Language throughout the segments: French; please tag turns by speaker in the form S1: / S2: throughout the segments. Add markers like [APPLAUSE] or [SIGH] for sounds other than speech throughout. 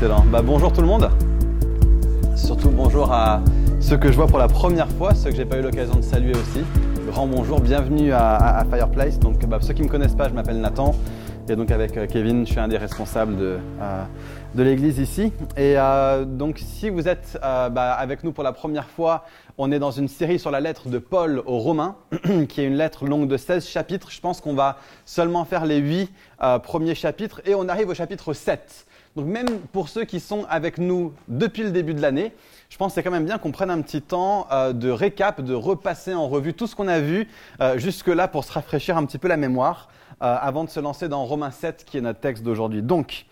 S1: Excellent. Bah, bonjour tout le monde. Surtout bonjour à ceux que je vois pour la première fois, ceux que j'ai pas eu l'occasion de saluer aussi. Grand bonjour, bienvenue à, Fireplace. Donc, bah, ceux qui me connaissent pas, je m'appelle Nathan. Et donc avec euh, Kevin, je suis un des responsables de, euh, l'église ici. Et euh, donc si vous êtes bah, avec nous pour la première fois, on est dans une série sur la lettre de Paul aux Romains, [CLEARS THROAT] qui est une lettre longue de 16 chapitres. Je pense qu'on va seulement faire les 8 premiers chapitres et on arrive au chapitre 7. Donc même pour ceux qui sont avec nous depuis le début de l'année, je pense que c'est quand même bien qu'on prenne un petit temps euh, de récap, de repasser en revue tout ce qu'on a vu euh, jusque-là pour se rafraîchir un petit peu la mémoire euh, avant de se lancer dans Romains 7 qui est notre texte d'aujourd'hui. Donc,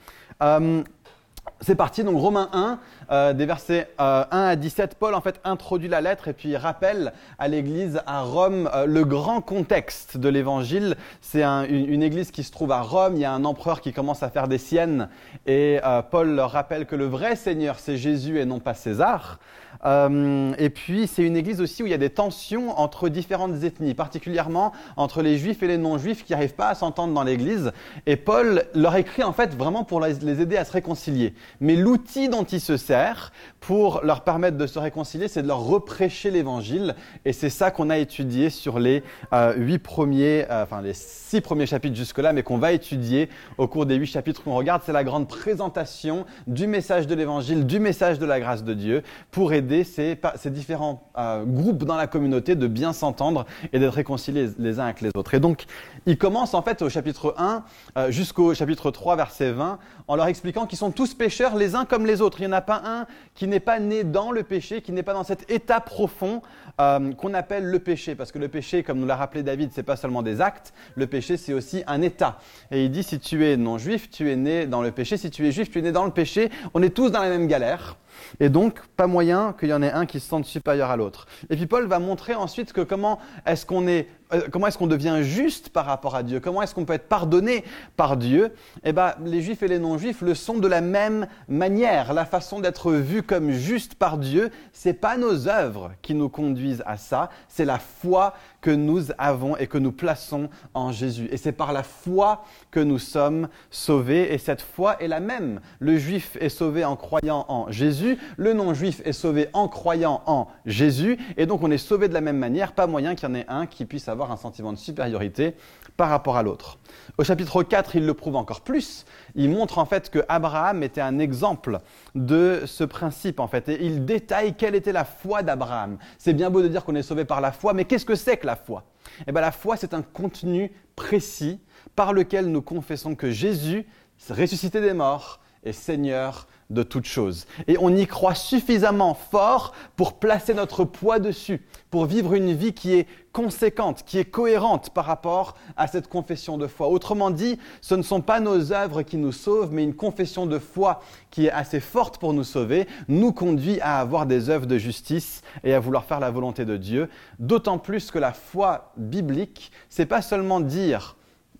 S1: c'est parti, donc Romains 1, euh, des versets 1 euh, à 17, Paul en fait introduit la lettre et puis rappelle à l'église à Rome euh, le grand contexte de l'évangile. C'est une, une, église qui se trouve à Rome, il y a un empereur qui commence à faire des siennes et Paul leur rappelle que le vrai Seigneur c'est Jésus et non pas César. Euh, et puis, c'est une église aussi où il y a des tensions entre différentes ethnies, particulièrement entre les juifs et les non-juifs qui n'arrivent pas à s'entendre dans l'église. Et Paul leur écrit en fait vraiment pour les aider à se réconcilier. Mais l'outil dont il se sert pour leur permettre de se réconcilier, c'est de leur reprêcher l'évangile. Et c'est ça qu'on a étudié sur les euh, huit premiers, euh, enfin les six premiers chapitres jusque-là, mais qu'on va étudier au cours des huit chapitres qu'on regarde. C'est la grande présentation du message de l'évangile, du message de la grâce de Dieu pour aider ces, différents euh, groupes dans la communauté de bien s'entendre et d'être réconciliés les uns avec les autres. Et donc, il commence en fait au chapitre 1 euh, jusqu'au chapitre 3, verset 20, en leur expliquant qu'ils sont tous pécheurs les uns comme les autres. Il n'y en a pas un qui n'est pas né dans le péché, qui n'est pas dans cet état profond euh, qu'on appelle le péché. Parce que le péché, comme nous l'a rappelé David, c'est pas seulement des actes, le péché c'est aussi un état. Et il dit si tu es non juif, tu es né dans le péché, si tu es juif, tu es né dans le péché, on est tous dans la même galère. Et donc, pas moyen qu'il y en ait un qui se sente supérieur à l'autre. Et puis Paul va montrer ensuite que comment est-ce qu'on est comment est-ce qu'on devient juste par rapport à Dieu? Comment est-ce qu'on peut être pardonné par Dieu? Eh bien, les juifs et les non-juifs le sont de la même manière. La façon d'être vu comme juste par Dieu, c'est pas nos œuvres qui nous conduisent à ça, c'est la foi que nous avons et que nous plaçons en Jésus. Et c'est par la foi que nous sommes sauvés. Et cette foi est la même. Le juif est sauvé en croyant en Jésus, le non-juif est sauvé en croyant en Jésus. Et donc on est sauvé de la même manière. Pas moyen qu'il y en ait un qui puisse avoir un sentiment de supériorité par rapport à l'autre. Au chapitre 4, il le prouve encore plus. Il montre en fait que Abraham était un exemple de ce principe en fait. Et il détaille quelle était la foi d'Abraham. C'est bien beau de dire qu'on est sauvé par la foi, mais qu'est-ce que c'est que la foi? Eh bien la foi, c'est un contenu précis par lequel nous confessons que Jésus, ressuscité des morts, est Seigneur de toutes choses. Et on y croit suffisamment fort pour placer notre poids dessus, pour vivre une vie qui est conséquente, qui est cohérente par rapport à cette confession de foi. Autrement dit, ce ne sont pas nos œuvres qui nous sauvent, mais une confession de foi qui est assez forte pour nous sauver, nous conduit à avoir des œuvres de justice et à vouloir faire la volonté de Dieu. D'autant plus que la foi biblique, c'est pas seulement dire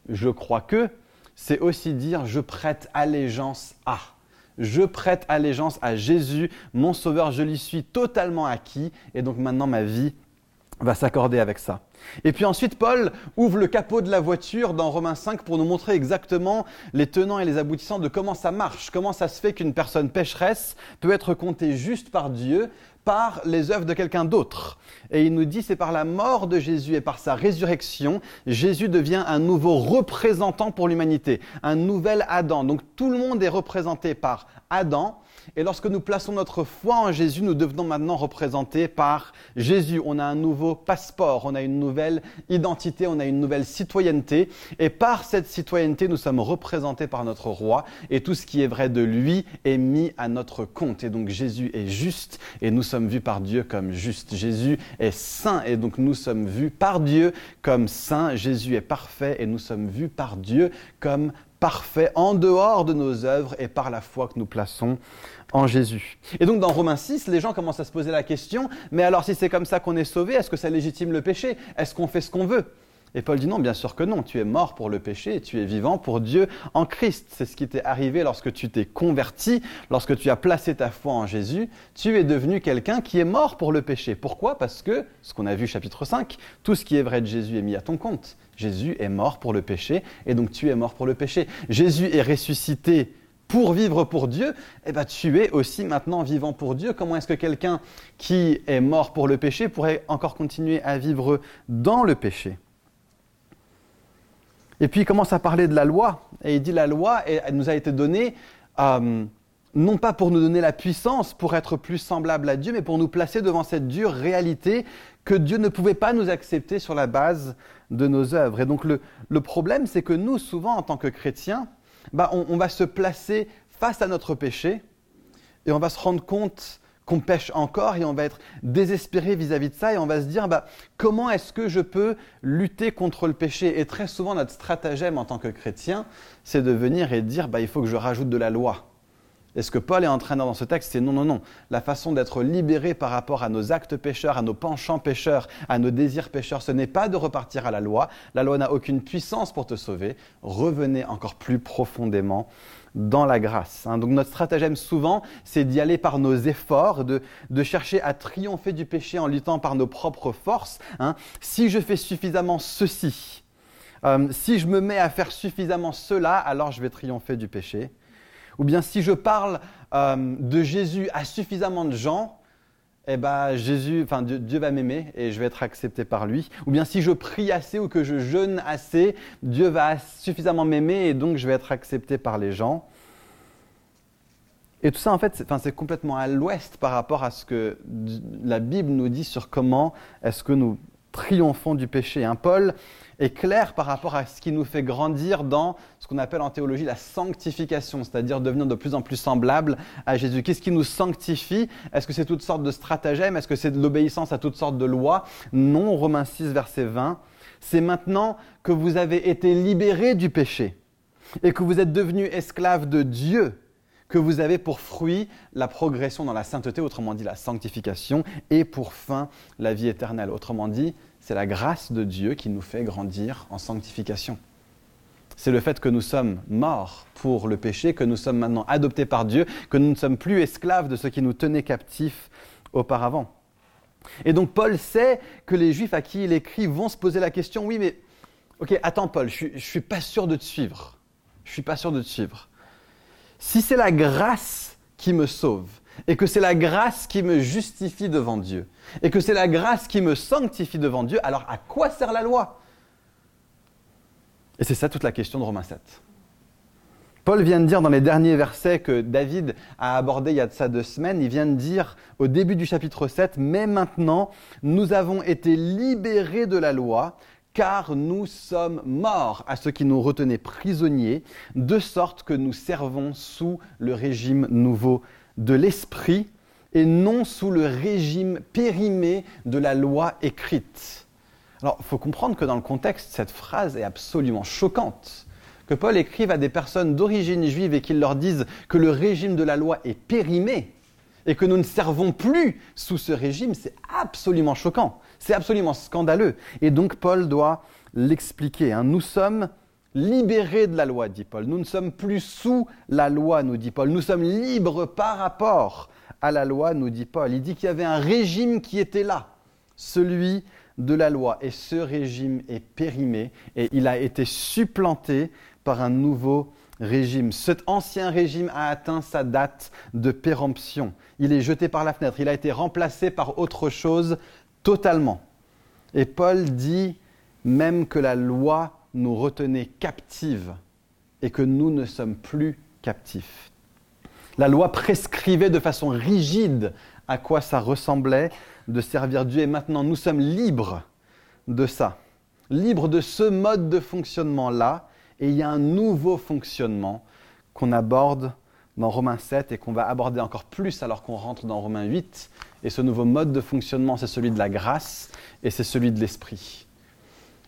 S1: je crois que, c'est aussi dire je prête allégeance à je prête allégeance à Jésus, mon Sauveur, je lui suis totalement acquis, et donc maintenant ma vie va s'accorder avec ça. Et puis ensuite, Paul ouvre le capot de la voiture dans Romains 5 pour nous montrer exactement les tenants et les aboutissants de comment ça marche, comment ça se fait qu'une personne pécheresse peut être comptée juste par Dieu par les œuvres de quelqu'un d'autre. Et il nous dit, c'est par la mort de Jésus et par sa résurrection, Jésus devient un nouveau représentant pour l'humanité, un nouvel Adam. Donc tout le monde est représenté par Adam, et lorsque nous plaçons notre foi en Jésus, nous devenons maintenant représentés par Jésus. On a un nouveau passeport, on a une nouvelle identité, on a une nouvelle citoyenneté. Et par cette citoyenneté, nous sommes représentés par notre roi. Et tout ce qui est vrai de lui est mis à notre compte. Et donc Jésus est juste et nous sommes vus par Dieu comme juste. Jésus est saint et donc nous sommes vus par Dieu comme saint. Jésus est parfait et nous sommes vus par Dieu comme parfait en dehors de nos œuvres et par la foi que nous plaçons en Jésus. Et donc dans Romains 6, les gens commencent à se poser la question, mais alors si c'est comme ça qu'on est sauvé, est-ce que ça légitime le péché? Est-ce qu'on fait ce qu'on veut? Et Paul dit non, bien sûr que non, tu es mort pour le péché et tu es vivant pour Dieu en Christ. C'est ce qui t'est arrivé lorsque tu t'es converti, lorsque tu as placé ta foi en Jésus, tu es devenu quelqu'un qui est mort pour le péché. Pourquoi? Parce que, ce qu'on a vu chapitre 5, tout ce qui est vrai de Jésus est mis à ton compte. Jésus est mort pour le péché et donc tu es mort pour le péché. Jésus est ressuscité pour vivre pour Dieu, eh ben, tu es aussi maintenant vivant pour Dieu. Comment est-ce que quelqu'un qui est mort pour le péché pourrait encore continuer à vivre dans le péché? Et puis il commence à parler de la loi, et il dit la loi nous a été donnée euh, non pas pour nous donner la puissance pour être plus semblable à Dieu, mais pour nous placer devant cette dure réalité que Dieu ne pouvait pas nous accepter sur la base de nos œuvres. Et donc le, problème, c'est que nous, souvent, en tant que chrétiens, bah, on, va se placer face à notre péché et on va se rendre compte qu'on pêche encore et on va être désespéré vis-à-vis de ça et on va se dire bah, comment est-ce que je peux lutter contre le péché? Et très souvent, notre stratagème en tant que chrétien, c'est de venir et de dire bah, il faut que je rajoute de la loi. Et ce que Paul est en de dans ce texte, c'est non, non, non. La façon d'être libéré par rapport à nos actes pécheurs, à nos penchants pécheurs, à nos désirs pécheurs, ce n'est pas de repartir à la loi. La loi n'a aucune puissance pour te sauver. Revenez encore plus profondément dans la grâce. Hein. Donc notre stratagème souvent, c'est d'y aller par nos efforts, de, chercher à triompher du péché en luttant par nos propres forces. Hein. Si je fais suffisamment ceci, euh, si je me mets à faire suffisamment cela, alors je vais triompher du péché. Ou bien si je parle euh, de Jésus à suffisamment de gens, eh ben Jésus, enfin Dieu, va m'aimer et je vais être accepté par lui. Ou bien si je prie assez ou que je jeûne assez, Dieu va suffisamment m'aimer et donc je vais être accepté par les gens. Et tout ça, en fait, c'est complètement à l'ouest par rapport à ce que la Bible nous dit sur comment est-ce que nous triomphons du péché. Un Paul est clair par rapport à ce qui nous fait grandir dans ce qu'on appelle en théologie la sanctification, c'est-à-dire devenir de plus en plus semblable à Jésus. Qu'est-ce qui nous sanctifie? Est-ce que c'est toutes sortes de stratagèmes? Est-ce que c'est de l'obéissance à toutes sortes de lois? Non, Romains 6, verset 20. C'est maintenant que vous avez été libérés du péché et que vous êtes devenus esclaves de Dieu que vous avez pour fruit la progression dans la sainteté, autrement dit la sanctification, et pour fin la vie éternelle. Autrement dit, c'est la grâce de Dieu qui nous fait grandir en sanctification. C'est le fait que nous sommes morts pour le péché, que nous sommes maintenant adoptés par Dieu, que nous ne sommes plus esclaves de ce qui nous tenait captifs auparavant. Et donc Paul sait que les Juifs à qui il écrit vont se poser la question, oui mais, ok, attends Paul, je ne suis pas sûr de te suivre. Je ne suis pas sûr de te suivre. Si c'est la grâce qui me sauve, et que c'est la grâce qui me justifie devant Dieu, et que c'est la grâce qui me sanctifie devant Dieu, alors à quoi sert la loi? Et c'est ça toute la question de Romains 7. Paul vient de dire dans les derniers versets que David a abordé il y a de ça deux semaines, il vient de dire au début du chapitre 7, mais maintenant nous avons été libérés de la loi car nous sommes morts à ce qui nous retenait prisonniers, de sorte que nous servons sous le régime nouveau de l'esprit et non sous le régime périmé de la loi écrite. Alors, il faut comprendre que dans le contexte, cette phrase est absolument choquante. Que Paul écrive à des personnes d'origine juive et qu'il leur dise que le régime de la loi est périmé et que nous ne servons plus sous ce régime, c'est absolument choquant. C'est absolument scandaleux. Et donc Paul doit l'expliquer. Hein. Nous sommes libérés de la loi, dit Paul. Nous ne sommes plus sous la loi, nous dit Paul. Nous sommes libres par rapport à la loi, nous dit Paul. Il dit qu'il y avait un régime qui était là, celui de la loi. Et ce régime est périmé et il a été supplanté par un nouveau régime. Cet ancien régime a atteint sa date de péremption. Il est jeté par la fenêtre. Il a été remplacé par autre chose totalement. Et Paul dit même que la loi nous retenait captives et que nous ne sommes plus captifs. La loi prescrivait de façon rigide à quoi ça ressemblait de servir Dieu et maintenant nous sommes libres de ça, libres de ce mode de fonctionnement-là et il y a un nouveau fonctionnement qu'on aborde dans Romains 7 et qu'on va aborder encore plus alors qu'on rentre dans Romains 8. Et ce nouveau mode de fonctionnement, c'est celui de la grâce et c'est celui de l'esprit.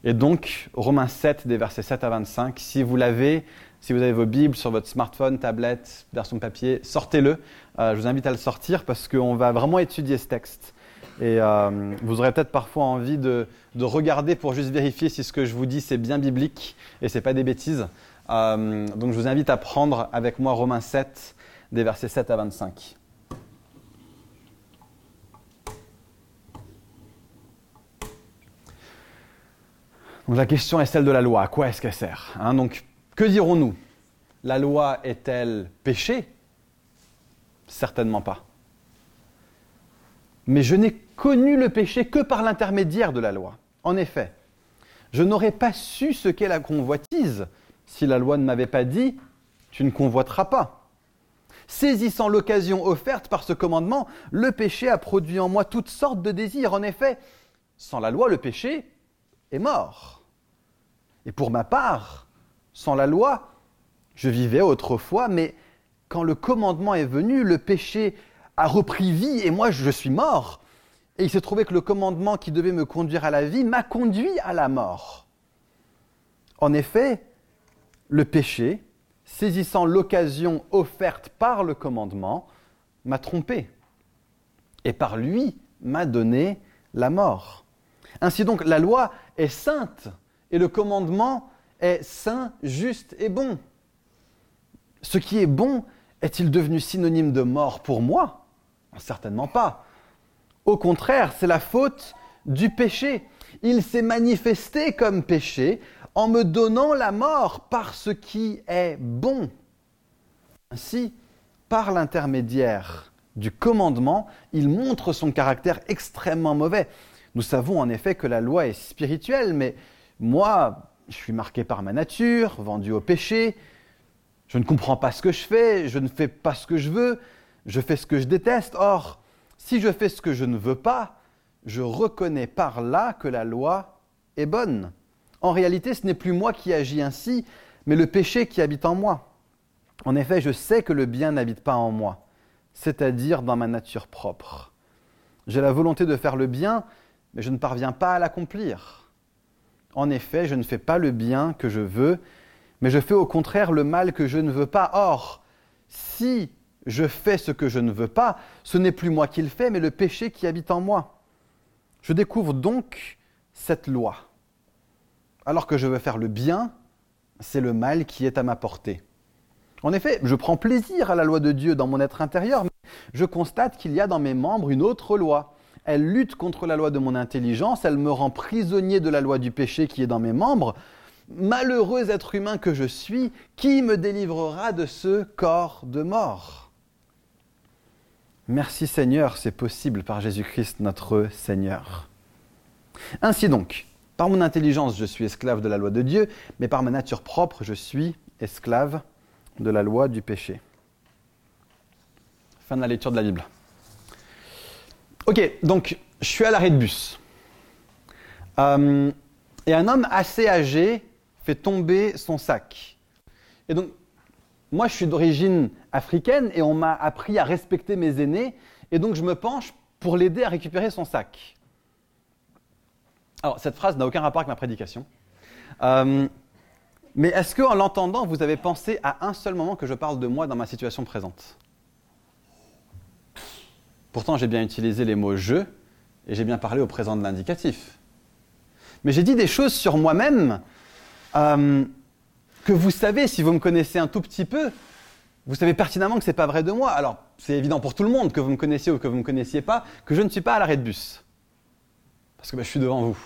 S1: Et donc, Romains 7, des versets 7 à 25, si vous l'avez, si vous avez vos Bibles sur votre smartphone, tablette, version papier, sortez-le. Euh, je vous invite à le sortir parce qu'on va vraiment étudier ce texte. Et euh, vous aurez peut-être parfois envie de, regarder pour juste vérifier si ce que je vous dis c'est bien biblique et c'est pas des bêtises. Euh, donc je vous invite à prendre avec moi Romains 7, des versets 7 à 25. La question est celle de la loi. À quoi est-ce qu'elle sert hein? Donc que dirons-nous? La loi est-elle péché? Certainement pas. Mais je n'ai connu le péché que par l'intermédiaire de la loi. En effet, je n'aurais pas su ce qu'est la convoitise si la loi ne m'avait pas dit Tu ne convoiteras pas. Saisissant l'occasion offerte par ce commandement, le péché a produit en moi toutes sortes de désirs. En effet, sans la loi, le péché est mort. Et pour ma part, sans la loi, je vivais autrefois, mais quand le commandement est venu, le péché a repris vie et moi je suis mort. Et il s'est trouvé que le commandement qui devait me conduire à la vie m'a conduit à la mort. En effet, le péché, saisissant l'occasion offerte par le commandement, m'a trompé. Et par lui m'a donné la mort. Ainsi donc, la loi est sainte et le commandement est saint, juste et bon. Ce qui est bon est-il devenu synonyme de mort pour moi? Certainement pas. Au contraire, c'est la faute du péché. Il s'est manifesté comme péché en me donnant la mort par ce qui est bon. Ainsi, par l'intermédiaire du commandement, il montre son caractère extrêmement mauvais. Nous savons en effet que la loi est spirituelle, mais moi, je suis marqué par ma nature, vendu au péché, je ne comprends pas ce que je fais, je ne fais pas ce que je veux, je fais ce que je déteste. Or, si je fais ce que je ne veux pas, je reconnais par là que la loi est bonne. En réalité, ce n'est plus moi qui agis ainsi, mais le péché qui habite en moi. En effet, je sais que le bien n'habite pas en moi, c'est-à-dire dans ma nature propre. J'ai la volonté de faire le bien, mais je ne parviens pas à l'accomplir. En effet, je ne fais pas le bien que je veux, mais je fais au contraire le mal que je ne veux pas. Or, si je fais ce que je ne veux pas, ce n'est plus moi qui le fais, mais le péché qui habite en moi. Je découvre donc cette loi. Alors que je veux faire le bien, c'est le mal qui est à ma portée. En effet, je prends plaisir à la loi de Dieu dans mon être intérieur, mais je constate qu'il y a dans mes membres une autre loi. Elle lutte contre la loi de mon intelligence, elle me rend prisonnier de la loi du péché qui est dans mes membres, Malheureux être humain que je suis, qui me délivrera de ce corps de mort? Merci Seigneur, c'est possible par Jésus-Christ notre Seigneur. Ainsi donc, par mon intelligence, je suis esclave de la loi de Dieu, mais par ma nature propre, je suis esclave de la loi du péché. Fin de la lecture de la Bible. Ok, donc je suis à l'arrêt de bus. Euh, et un homme assez âgé fait tomber son sac. Et donc, moi, je suis d'origine africaine et on m'a appris à respecter mes aînés, et donc je me penche pour l'aider à récupérer son sac. Alors, cette phrase n'a aucun rapport avec ma prédication. Euh, mais est-ce qu'en l'entendant, vous avez pensé à un seul moment que je parle de moi dans ma situation présente? Pourtant, j'ai bien utilisé les mots je et j'ai bien parlé au présent de l'indicatif. Mais j'ai dit des choses sur moi-même euh, que vous savez, si vous me connaissez un tout petit peu, vous savez pertinemment que ce n'est pas vrai de moi. Alors, c'est évident pour tout le monde, que vous me connaissiez ou que vous ne me connaissiez pas, que je ne suis pas à l'arrêt de bus. Parce que ben, je suis devant vous.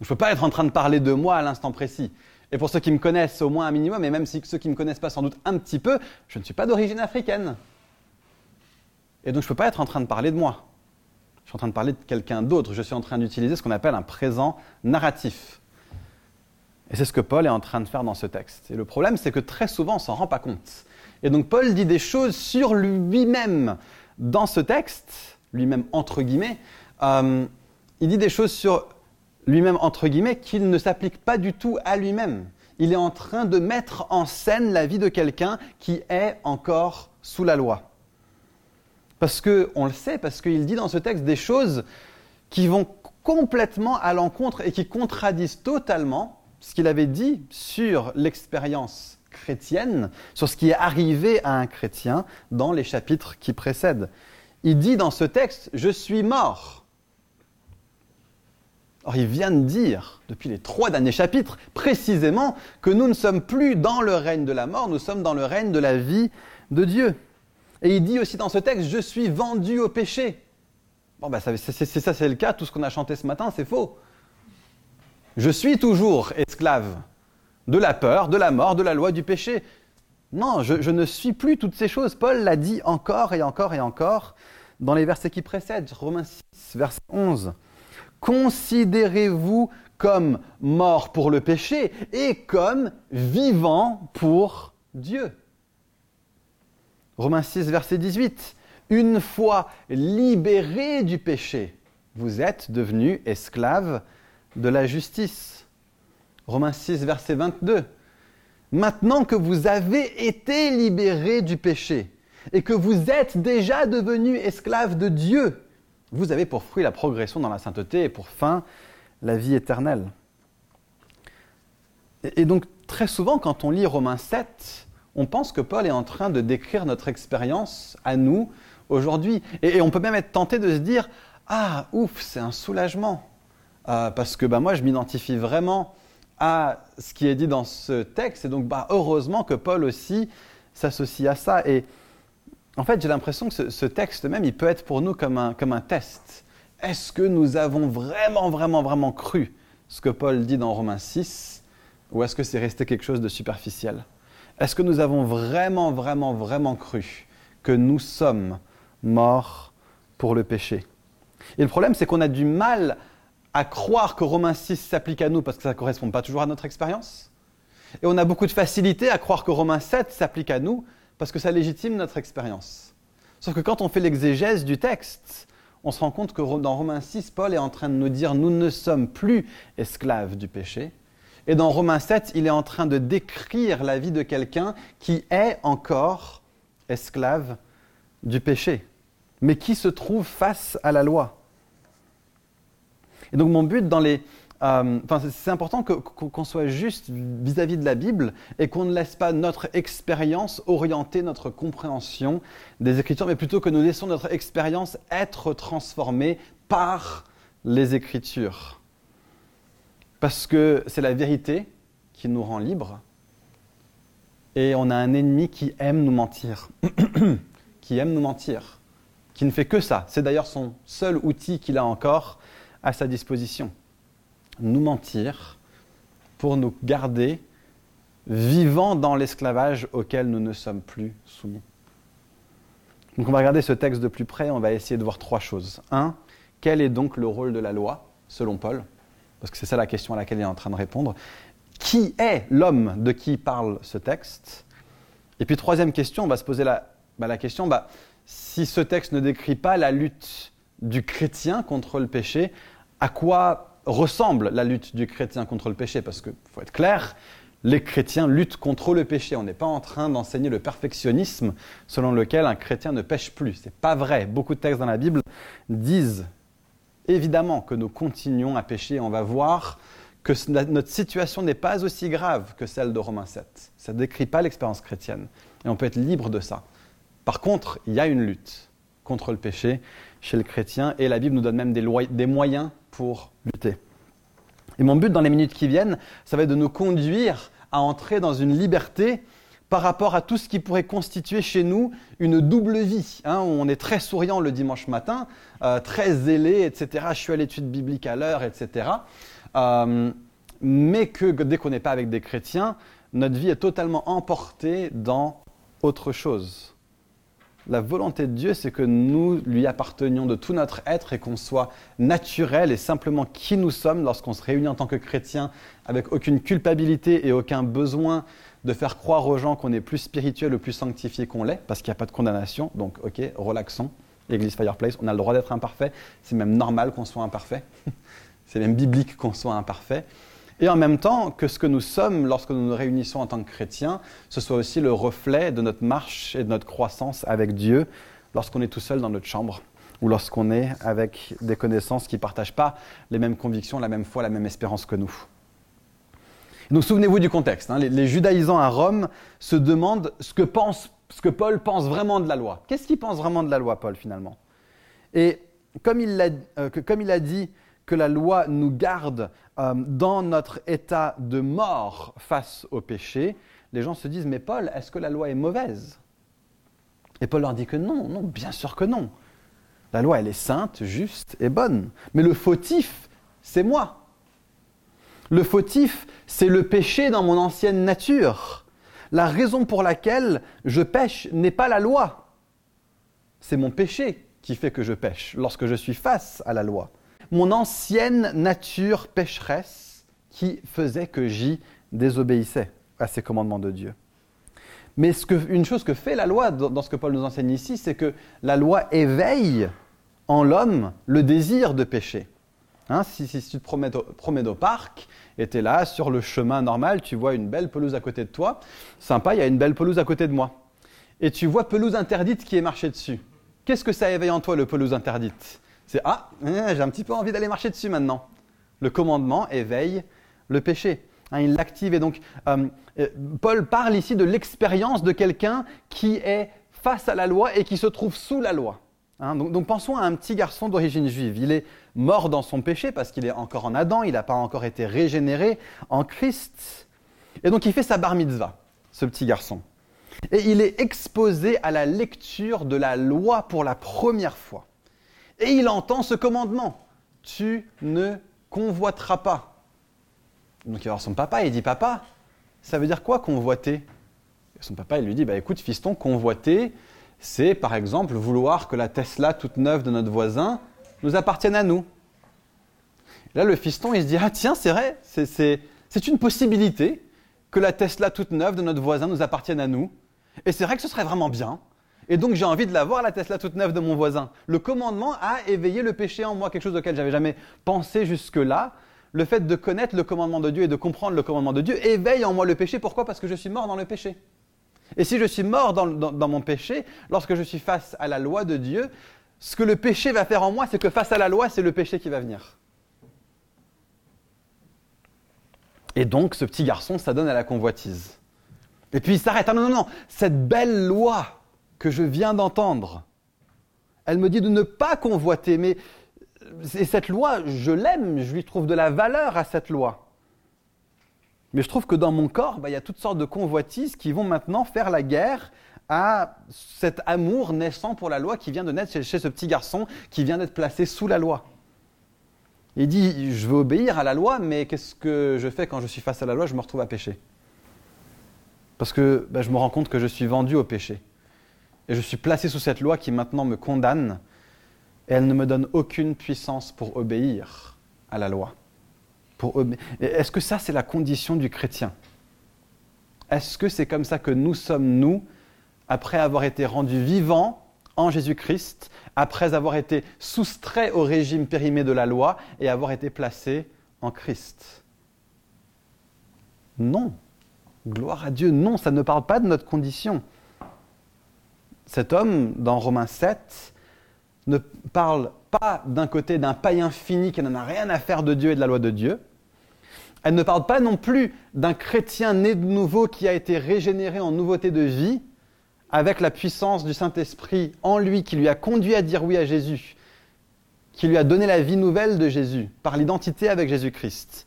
S1: Je ne peux pas être en train de parler de moi à l'instant précis. Et pour ceux qui me connaissent au moins un minimum, et même si ceux qui ne me connaissent pas sans doute un petit peu, je ne suis pas d'origine africaine. Et donc je ne peux pas être en train de parler de moi. Je suis en train de parler de quelqu'un d'autre. Je suis en train d'utiliser ce qu'on appelle un présent narratif. Et c'est ce que Paul est en train de faire dans ce texte. Et le problème, c'est que très souvent, on s'en rend pas compte. Et donc Paul dit des choses sur lui-même dans ce texte, lui-même entre guillemets, euh, il dit des choses sur lui-même entre guillemets qu'il ne s'applique pas du tout à lui-même. Il est en train de mettre en scène la vie de quelqu'un qui est encore sous la loi. Parce que, on le sait, parce qu'il dit dans ce texte des choses qui vont complètement à l'encontre et qui contradisent totalement ce qu'il avait dit sur l'expérience chrétienne, sur ce qui est arrivé à un chrétien dans les chapitres qui précèdent. Il dit dans ce texte, je suis mort. Or, il vient de dire, depuis les trois derniers chapitres, précisément, que nous ne sommes plus dans le règne de la mort, nous sommes dans le règne de la vie de Dieu. Et il dit aussi dans ce texte, je suis vendu au péché. Bon, ça, c'est, ça, c'est le cas, tout ce qu'on a chanté ce matin, c'est faux. Je suis toujours esclave de la peur, de la mort, de la loi, du péché. Non, je, je ne suis plus toutes ces choses. Paul l'a dit encore et encore et encore dans les versets qui précèdent. Romains 6, verset 11. Considérez-vous comme mort pour le péché et comme vivant pour Dieu. Romains 6, verset 18. Une fois libéré du péché, vous êtes devenu esclave de la justice. Romains 6, verset 22. Maintenant que vous avez été libéré du péché et que vous êtes déjà devenu esclave de Dieu, vous avez pour fruit la progression dans la sainteté et pour fin la vie éternelle. Et donc très souvent quand on lit Romains 7, on pense que Paul est en train de décrire notre expérience à nous aujourd'hui. Et, on peut même être tenté de se dire, ah, ouf, c'est un soulagement. Euh, parce que bah, moi, je m'identifie vraiment à ce qui est dit dans ce texte. Et donc, bah, heureusement que Paul aussi s'associe à ça. Et en fait, j'ai l'impression que ce, texte même, il peut être pour nous comme un, comme un test. Est-ce que nous avons vraiment, vraiment, vraiment cru ce que Paul dit dans Romains 6 Ou est-ce que c'est resté quelque chose de superficiel? Est-ce que nous avons vraiment, vraiment, vraiment cru que nous sommes morts pour le péché? Et le problème, c'est qu'on a du mal à croire que Romains 6 s'applique à nous parce que ça ne correspond pas toujours à notre expérience. Et on a beaucoup de facilité à croire que Romains 7 s'applique à nous parce que ça légitime notre expérience. Sauf que quand on fait l'exégèse du texte, on se rend compte que dans Romains 6, Paul est en train de nous dire nous ne sommes plus esclaves du péché. Et dans Romains 7, il est en train de décrire la vie de quelqu'un qui est encore esclave du péché, mais qui se trouve face à la loi. Et donc mon but dans les... Euh, c'est important qu'on soit juste vis-à-vis de la Bible et qu'on ne laisse pas notre expérience orienter notre compréhension des Écritures, mais plutôt que nous laissons notre expérience être transformée par les Écritures. Parce que c'est la vérité qui nous rend libres et on a un ennemi qui aime nous mentir, [CLEARS THROAT] qui aime nous mentir, qui ne fait que ça. C'est d'ailleurs son seul outil qu'il a encore à sa disposition. Nous mentir pour nous garder vivants dans l'esclavage auquel nous ne sommes plus soumis. Donc on va regarder ce texte de plus près, on va essayer de voir trois choses. Un, quel est donc le rôle de la loi, selon Paul? Parce que c'est ça la question à laquelle il est en train de répondre. Qui est l'homme de qui parle ce texte? Et puis troisième question, on va se poser la, bah, question, bah, si ce texte ne décrit pas la lutte du chrétien contre le péché, à quoi ressemble la lutte du chrétien contre le péché? Parce qu'il faut être clair, les chrétiens luttent contre le péché. On n'est pas en train d'enseigner le perfectionnisme selon lequel un chrétien ne pêche plus. Ce n'est pas vrai. Beaucoup de textes dans la Bible disent évidemment que nous continuons à pécher. On va voir que notre situation n'est pas aussi grave que celle de Romains 7. Ça ne décrit pas l'expérience chrétienne. Et on peut être libre de ça. Par contre, il y a une lutte contre le péché chez le chrétien et la Bible nous donne même des, moyens pour lutter. Et mon but dans les minutes qui viennent, ça va être de nous conduire à entrer dans une liberté par rapport à tout ce qui pourrait constituer chez nous une double vie. Hein, on est très souriant le dimanche matin, euh, très zélé, etc. Je suis à l'étude biblique à l'heure, etc. Euh, mais que dès qu'on n'est pas avec des chrétiens, notre vie est totalement emportée dans autre chose. La volonté de Dieu, c'est que nous lui appartenions de tout notre être et qu'on soit naturel et simplement qui nous sommes lorsqu'on se réunit en tant que chrétien avec aucune culpabilité et aucun besoin de faire croire aux gens qu'on est plus spirituel ou plus sanctifié qu'on l'est, parce qu'il n'y a pas de condamnation. Donc, ok, relaxons. Église Fireplace, on a le droit d'être imparfait. C'est même normal qu'on soit imparfait. [LAUGHS] c'est même biblique qu'on soit imparfait et en même temps que ce que nous sommes lorsque nous nous réunissons en tant que chrétiens, ce soit aussi le reflet de notre marche et de notre croissance avec Dieu lorsqu'on est tout seul dans notre chambre ou lorsqu'on est avec des connaissances qui ne partagent pas les mêmes convictions, la même foi, la même espérance que nous. Donc souvenez-vous du contexte. Hein. les, judaïsants à Rome se demandent ce que, Paul pense vraiment de la loi. Qu'est-ce qu'il pense vraiment de la loi, Paul, finalement? Et comme il, euh, comme il a dit que la loi nous garde euh, dans notre état de mort face au péché, les gens se disent, mais Paul, est-ce que la loi est mauvaise? Et Paul leur dit que non, non, bien sûr que non. La loi, elle est sainte, juste et bonne. Mais le fautif, c'est moi. Le fautif, c'est le péché dans mon ancienne nature. La raison pour laquelle je pêche n'est pas la loi. C'est mon péché qui fait que je pêche lorsque je suis face à la loi. Mon ancienne nature pécheresse qui faisait que j'y désobéissais à ces commandements de Dieu. Mais une chose que fait la loi dans ce que Paul nous enseigne ici, c'est que la loi éveille en l'homme le désir de pécher. Hein, si, tu te promènes au, parc et tu es là sur le chemin normal, tu vois une belle pelouse à côté de toi, sympa, il y a une belle pelouse à côté de moi. Et tu vois pelouse interdite qui est marchée dessus. Qu'est-ce que ça éveille en toi, le pelouse interdite? C'est Ah, hein, j'ai un petit peu envie d'aller marcher dessus maintenant. Le commandement éveille le péché. Hein, il l'active. Et donc, euh, euh, Paul parle ici de l'expérience de quelqu'un qui est face à la loi et qui se trouve sous la loi. Hein, donc, pensons à un petit garçon d'origine juive. Il est mort dans son péché parce qu'il est encore en Adam, il n'a pas encore été régénéré en Christ. Et donc il fait sa bar mitzvah, ce petit garçon. Et il est exposé à la lecture de la loi pour la première fois. Et il entend ce commandement. Tu ne convoiteras pas. Donc il va voir son papa et il dit Papa, ça veut dire quoi convoiter? Son papa il lui dit bah, Écoute, fiston, convoiter, c'est par exemple vouloir que la Tesla toute neuve de notre voisin nous appartienne à nous. là, le fiston, il se dit, ah tiens, c'est vrai, c'est une possibilité que la Tesla toute neuve de notre voisin nous appartienne à nous. Et c'est vrai que ce serait vraiment bien. Et donc j'ai envie de la voir, la Tesla toute neuve de mon voisin. Le commandement a éveillé le péché en moi, quelque chose auquel j'avais jamais pensé jusque-là. Le fait de connaître le commandement de Dieu et de comprendre le commandement de Dieu éveille en moi le péché. Pourquoi? Parce que je suis mort dans le péché. Et si je suis mort dans, mon péché, lorsque je suis face à la loi de Dieu, ce que le péché va faire en moi, c'est que face à la loi, c'est le péché qui va venir. Et donc, ce petit garçon, ça donne à la convoitise. Et puis il s'arrête. Ah non, non, non, cette belle loi que je viens d'entendre, elle me dit de ne pas convoiter. Mais et cette loi, je l'aime, je lui trouve de la valeur à cette loi. Mais je trouve que dans mon corps, bah, il y a toutes sortes de convoitises qui vont maintenant faire la guerre à cet amour naissant pour la loi qui vient de naître chez, ce petit garçon qui vient d'être placé sous la loi. Il dit, je veux obéir à la loi, mais qu'est-ce que je fais quand je suis face à la loi? Je me retrouve à pécher. Parce que bah, je me rends compte que je suis vendu au péché. Et je suis placé sous cette loi qui maintenant me condamne, et elle ne me donne aucune puissance pour obéir à la loi. Est-ce que ça, c'est la condition du chrétien? Est-ce que c'est comme ça que nous sommes, nous, après avoir été rendus vivants en Jésus-Christ, après avoir été soustraits au régime périmé de la loi et avoir été placés en Christ Non. Gloire à Dieu, non, ça ne parle pas de notre condition. Cet homme, dans Romains 7, ne parle pas d'un côté d'un païen fini qui n'en a rien à faire de Dieu et de la loi de Dieu, elle ne parle pas non plus d'un chrétien né de nouveau qui a été régénéré en nouveauté de vie, avec la puissance du Saint-Esprit en lui qui lui a conduit à dire oui à Jésus, qui lui a donné la vie nouvelle de Jésus, par l'identité avec Jésus-Christ,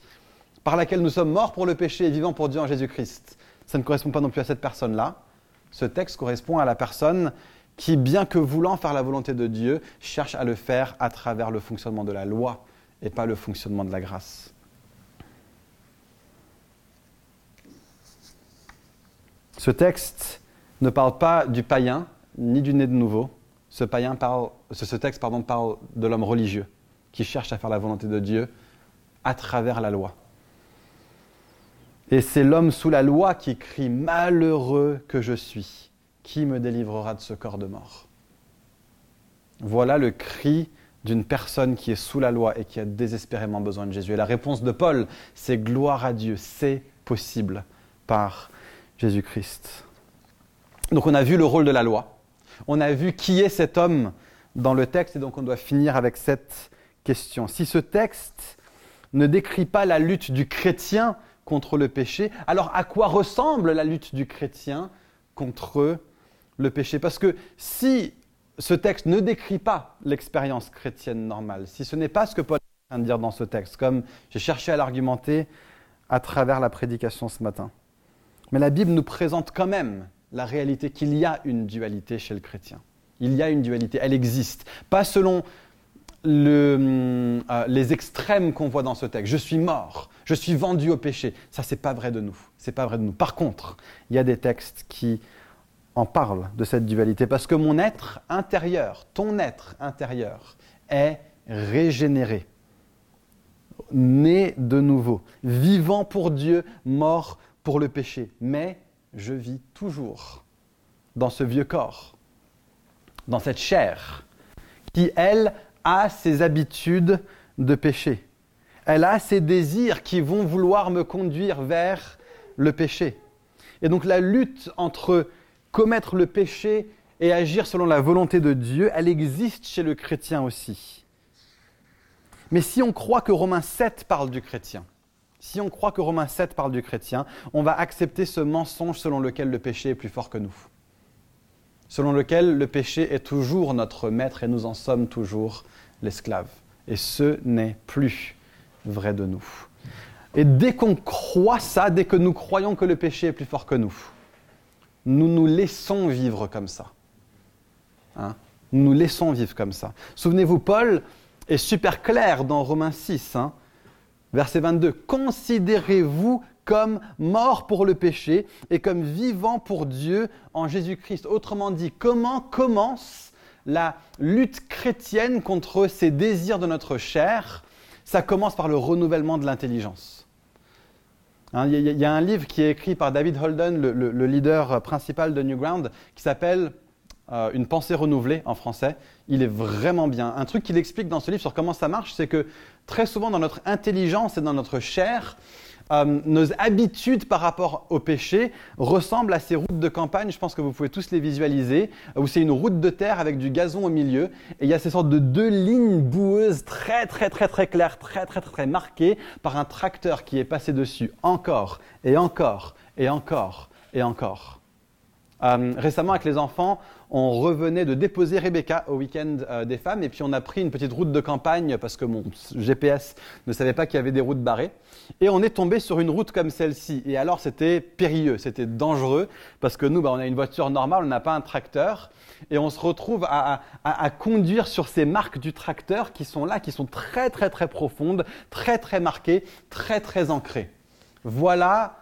S1: par laquelle nous sommes morts pour le péché et vivants pour Dieu en Jésus-Christ. Ça ne correspond pas non plus à cette personne-là. Ce texte correspond à la personne qui, bien que voulant faire la volonté de Dieu, cherche à le faire à travers le fonctionnement de la loi et pas le fonctionnement de la grâce. Ce texte ne parle pas du païen ni du né de nouveau. Ce, païen parle, ce, texte parle de l'homme religieux qui cherche à faire la volonté de Dieu à travers la loi. Et c'est l'homme sous la loi qui crie Malheureux que je suis, qui me délivrera de ce corps de mort Voilà le cri d'une personne qui est sous la loi et qui a désespérément besoin de Jésus. Et la réponse de Paul, c'est Gloire à Dieu, c'est possible par Jésus-Christ. Donc on a vu le rôle de la loi, on a vu qui est cet homme dans le texte, et donc on doit finir avec cette question. Si ce texte ne décrit pas la lutte du chrétien contre le péché, alors à quoi ressemble la lutte du chrétien contre le péché? Parce que si ce texte ne décrit pas l'expérience chrétienne normale, si ce n'est pas ce que Paul est en train de dire dans ce texte, comme j'ai cherché à l'argumenter à travers la prédication ce matin, mais la Bible nous présente quand même la réalité qu'il y a une dualité chez le chrétien. Il y a une dualité, elle existe. Pas selon le, euh, les extrêmes qu'on voit dans ce texte. Je suis mort, je suis vendu au péché. Ça, c'est pas vrai de nous. C'est pas vrai de nous. Par contre, il y a des textes qui en parlent de cette dualité parce que mon être intérieur, ton être intérieur, est régénéré, né de nouveau, vivant pour Dieu, mort pour le péché. Mais je vis toujours dans ce vieux corps, dans cette chair, qui, elle, a ses habitudes de péché. Elle a ses désirs qui vont vouloir me conduire vers le péché. Et donc la lutte entre commettre le péché et agir selon la volonté de Dieu, elle existe chez le chrétien aussi. Mais si on croit que Romains 7 parle du chrétien, si on croit que Romains 7 parle du chrétien, on va accepter ce mensonge selon lequel le péché est plus fort que nous. Selon lequel le péché est toujours notre maître et nous en sommes toujours l'esclave. Et ce n'est plus vrai de nous. Et dès qu'on croit ça, dès que nous croyons que le péché est plus fort que nous, nous nous laissons vivre comme ça. Hein? Nous nous laissons vivre comme ça. Souvenez-vous, Paul est super clair dans Romains 6. Hein Verset 22, Considérez-vous comme mort pour le péché et comme vivant pour Dieu en Jésus-Christ. Autrement dit, comment commence la lutte chrétienne contre ces désirs de notre chair? Ça commence par le renouvellement de l'intelligence. Hein, il y, a un livre qui est écrit par David Holden, le, leader principal de Newground, qui s'appelle euh, Une pensée renouvelée en français. Il est vraiment bien. Un truc qu'il explique dans ce livre sur comment ça marche, c'est que très souvent dans notre intelligence et dans notre chair, euh, nos habitudes par rapport au péché ressemblent à ces routes de campagne, je pense que vous pouvez tous les visualiser, où c'est une route de terre avec du gazon au milieu, et il y a ces sortes de deux lignes boueuses très très très très claires, très très très, très marquées par un tracteur qui est passé dessus encore et encore et encore et encore. Euh, récemment, avec les enfants, on revenait de déposer Rebecca au week-end euh, des femmes, et puis on a pris une petite route de campagne parce que mon GPS ne savait pas qu'il y avait des routes barrées. Et on est tombé sur une route comme celle-ci. Et alors, c'était périlleux, c'était dangereux, parce que nous, bah, on a une voiture normale, on n'a pas un tracteur. Et on se retrouve à, à, conduire sur ces marques du tracteur qui sont là, qui sont très, très, très profondes, très, très marquées, très, très ancrées. Voilà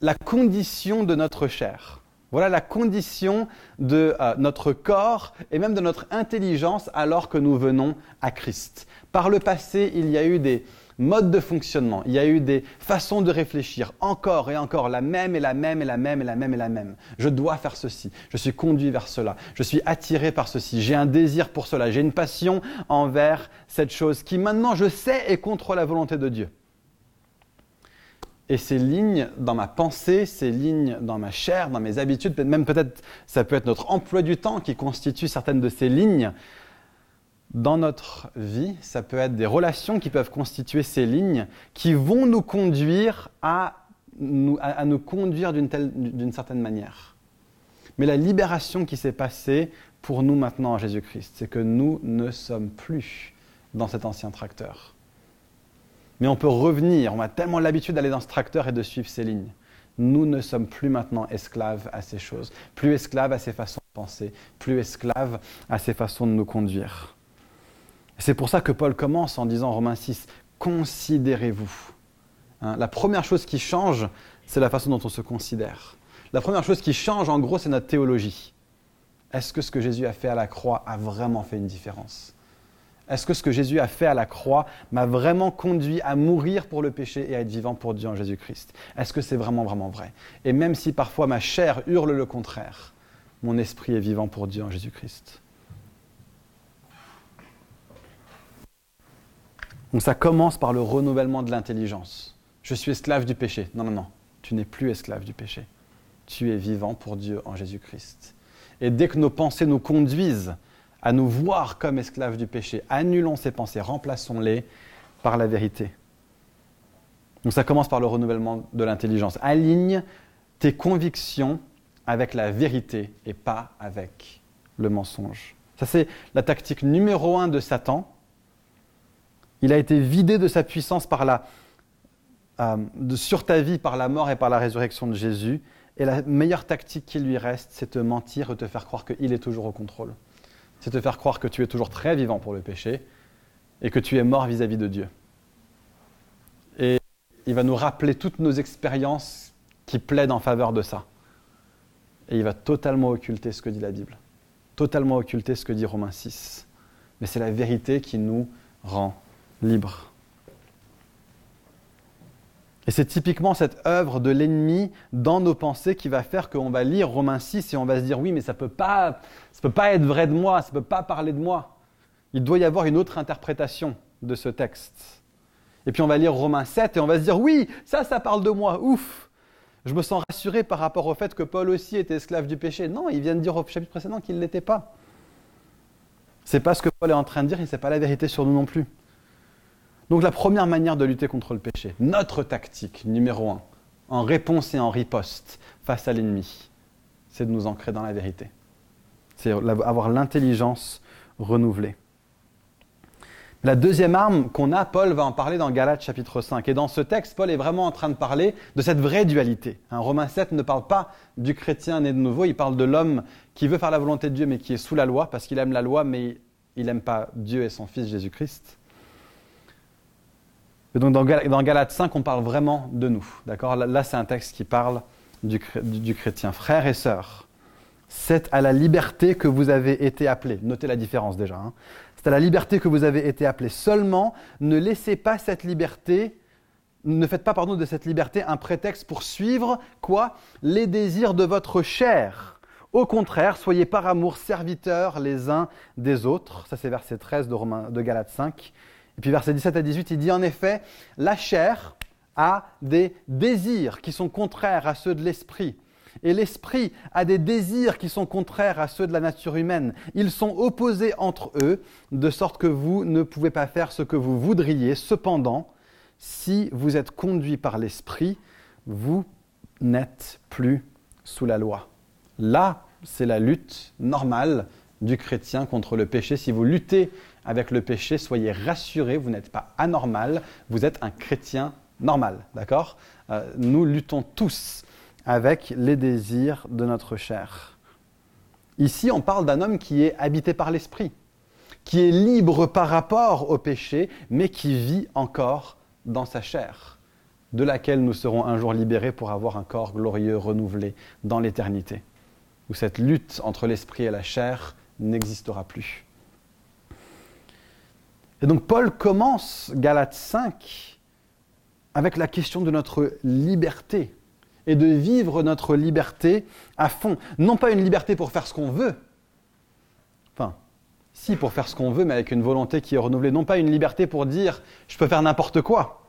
S1: la condition de notre chair. Voilà la condition de euh, notre corps et même de notre intelligence alors que nous venons à Christ. Par le passé, il y a eu des modes de fonctionnement, il y a eu des façons de réfléchir, encore et encore, la même et la même et la même et la même et la même. Je dois faire ceci, je suis conduit vers cela, je suis attiré par ceci, j'ai un désir pour cela, j'ai une passion envers cette chose qui maintenant je sais est contre la volonté de Dieu. Et ces lignes dans ma pensée, ces lignes dans ma chair, dans mes habitudes, même peut-être ça peut être notre emploi du temps qui constitue certaines de ces lignes dans notre vie, ça peut être des relations qui peuvent constituer ces lignes qui vont nous conduire à nous, à, nous conduire d'une certaine manière. Mais la libération qui s'est passée pour nous maintenant en Jésus-Christ, c'est que nous ne sommes plus dans cet ancien tracteur. Mais on peut revenir, on a tellement l'habitude d'aller dans ce tracteur et de suivre ces lignes. Nous ne sommes plus maintenant esclaves à ces choses, plus esclaves à ces façons de penser, plus esclaves à ces façons de nous conduire. C'est pour ça que Paul commence en disant Romains 6, considérez-vous. Hein, la première chose qui change, c'est la façon dont on se considère. La première chose qui change, en gros, c'est notre théologie. Est-ce que ce que Jésus a fait à la croix a vraiment fait une différence? Est-ce que ce que Jésus a fait à la croix m'a vraiment conduit à mourir pour le péché et à être vivant pour Dieu en Jésus-Christ? Est-ce que c'est vraiment, vraiment vrai? Et même si parfois ma chair hurle le contraire, mon esprit est vivant pour Dieu en Jésus-Christ. Donc ça commence par le renouvellement de l'intelligence. Je suis esclave du péché. Non, non, non. Tu n'es plus esclave du péché. Tu es vivant pour Dieu en Jésus-Christ. Et dès que nos pensées nous conduisent à nous voir comme esclaves du péché. Annulons ces pensées, remplaçons-les par la vérité. Donc ça commence par le renouvellement de l'intelligence. Aligne tes convictions avec la vérité et pas avec le mensonge. Ça c'est la tactique numéro un de Satan. Il a été vidé de sa puissance euh, sur ta vie par la mort et par la résurrection de Jésus. Et la meilleure tactique qui lui reste, c'est te mentir et te faire croire qu'il est toujours au contrôle c'est te faire croire que tu es toujours très vivant pour le péché et que tu es mort vis-à-vis de Dieu. Et il va nous rappeler toutes nos expériences qui plaident en faveur de ça. Et il va totalement occulter ce que dit la Bible, totalement occulter ce que dit Romains 6. Mais c'est la vérité qui nous rend libres. Et c'est typiquement cette œuvre de l'ennemi dans nos pensées qui va faire qu'on va lire Romains 6 et on va se dire oui, mais ça ne peut, pas, peut pas être vrai de moi, ça ne peut pas parler de moi. Il doit y avoir une autre interprétation de ce texte. Et puis on va lire Romains 7 et on va se dire oui, ça, ça parle de moi, ouf. Je me sens rassuré par rapport au fait que Paul aussi était esclave du péché. Non, il vient de dire au chapitre précédent qu'il ne l'était pas. C'est pas ce que Paul est en train de dire et n'est pas la vérité sur nous non plus. Donc la première manière de lutter contre le péché, notre tactique numéro un, en réponse et en riposte face à l'ennemi, c'est de nous ancrer dans la vérité. C'est avoir l'intelligence renouvelée. La deuxième arme qu'on a, Paul va en parler dans Galates chapitre 5. Et dans ce texte, Paul est vraiment en train de parler de cette vraie dualité. Un Romain 7 ne parle pas du chrétien né de nouveau, il parle de l'homme qui veut faire la volonté de Dieu mais qui est sous la loi parce qu'il aime la loi mais il n'aime pas Dieu et son Fils Jésus-Christ. Et donc dans, Galates 5, on parle vraiment de nous. D'accord? Là, c'est un texte qui parle du, chrétien. Frères et sœurs, c'est à la liberté que vous avez été appelés. Notez la différence déjà. Hein. C'est à la liberté que vous avez été appelés. Seulement, ne laissez pas cette liberté, ne faites pas pardon, de cette liberté un prétexte pour suivre quoi? Les désirs de votre chair. Au contraire, soyez par amour serviteurs les uns des autres. Ça, c'est verset 13 de, Romain, de Galates 5. Et puis verset 17 à 18, il dit en effet, la chair a des désirs qui sont contraires à ceux de l'esprit. Et l'esprit a des désirs qui sont contraires à ceux de la nature humaine. Ils sont opposés entre eux, de sorte que vous ne pouvez pas faire ce que vous voudriez. Cependant, si vous êtes conduit par l'esprit, vous n'êtes plus sous la loi. Là, c'est la lutte normale du chrétien contre le péché. Si vous luttez avec le péché, soyez rassurés, vous n'êtes pas anormal, vous êtes un chrétien normal, d'accord? Euh, Nous luttons tous avec les désirs de notre chair. Ici, on parle d'un homme qui est habité par l'esprit, qui est libre par rapport au péché, mais qui vit encore dans sa chair, de laquelle nous serons un jour libérés pour avoir un corps glorieux renouvelé dans l'éternité, où cette lutte entre l'esprit et la chair n'existera plus. Et donc Paul commence Galates 5 avec la question de notre liberté et de vivre notre liberté à fond. Non pas une liberté pour faire ce qu'on veut, enfin, si pour faire ce qu'on veut, mais avec une volonté qui est renouvelée. Non pas une liberté pour dire je peux faire n'importe quoi,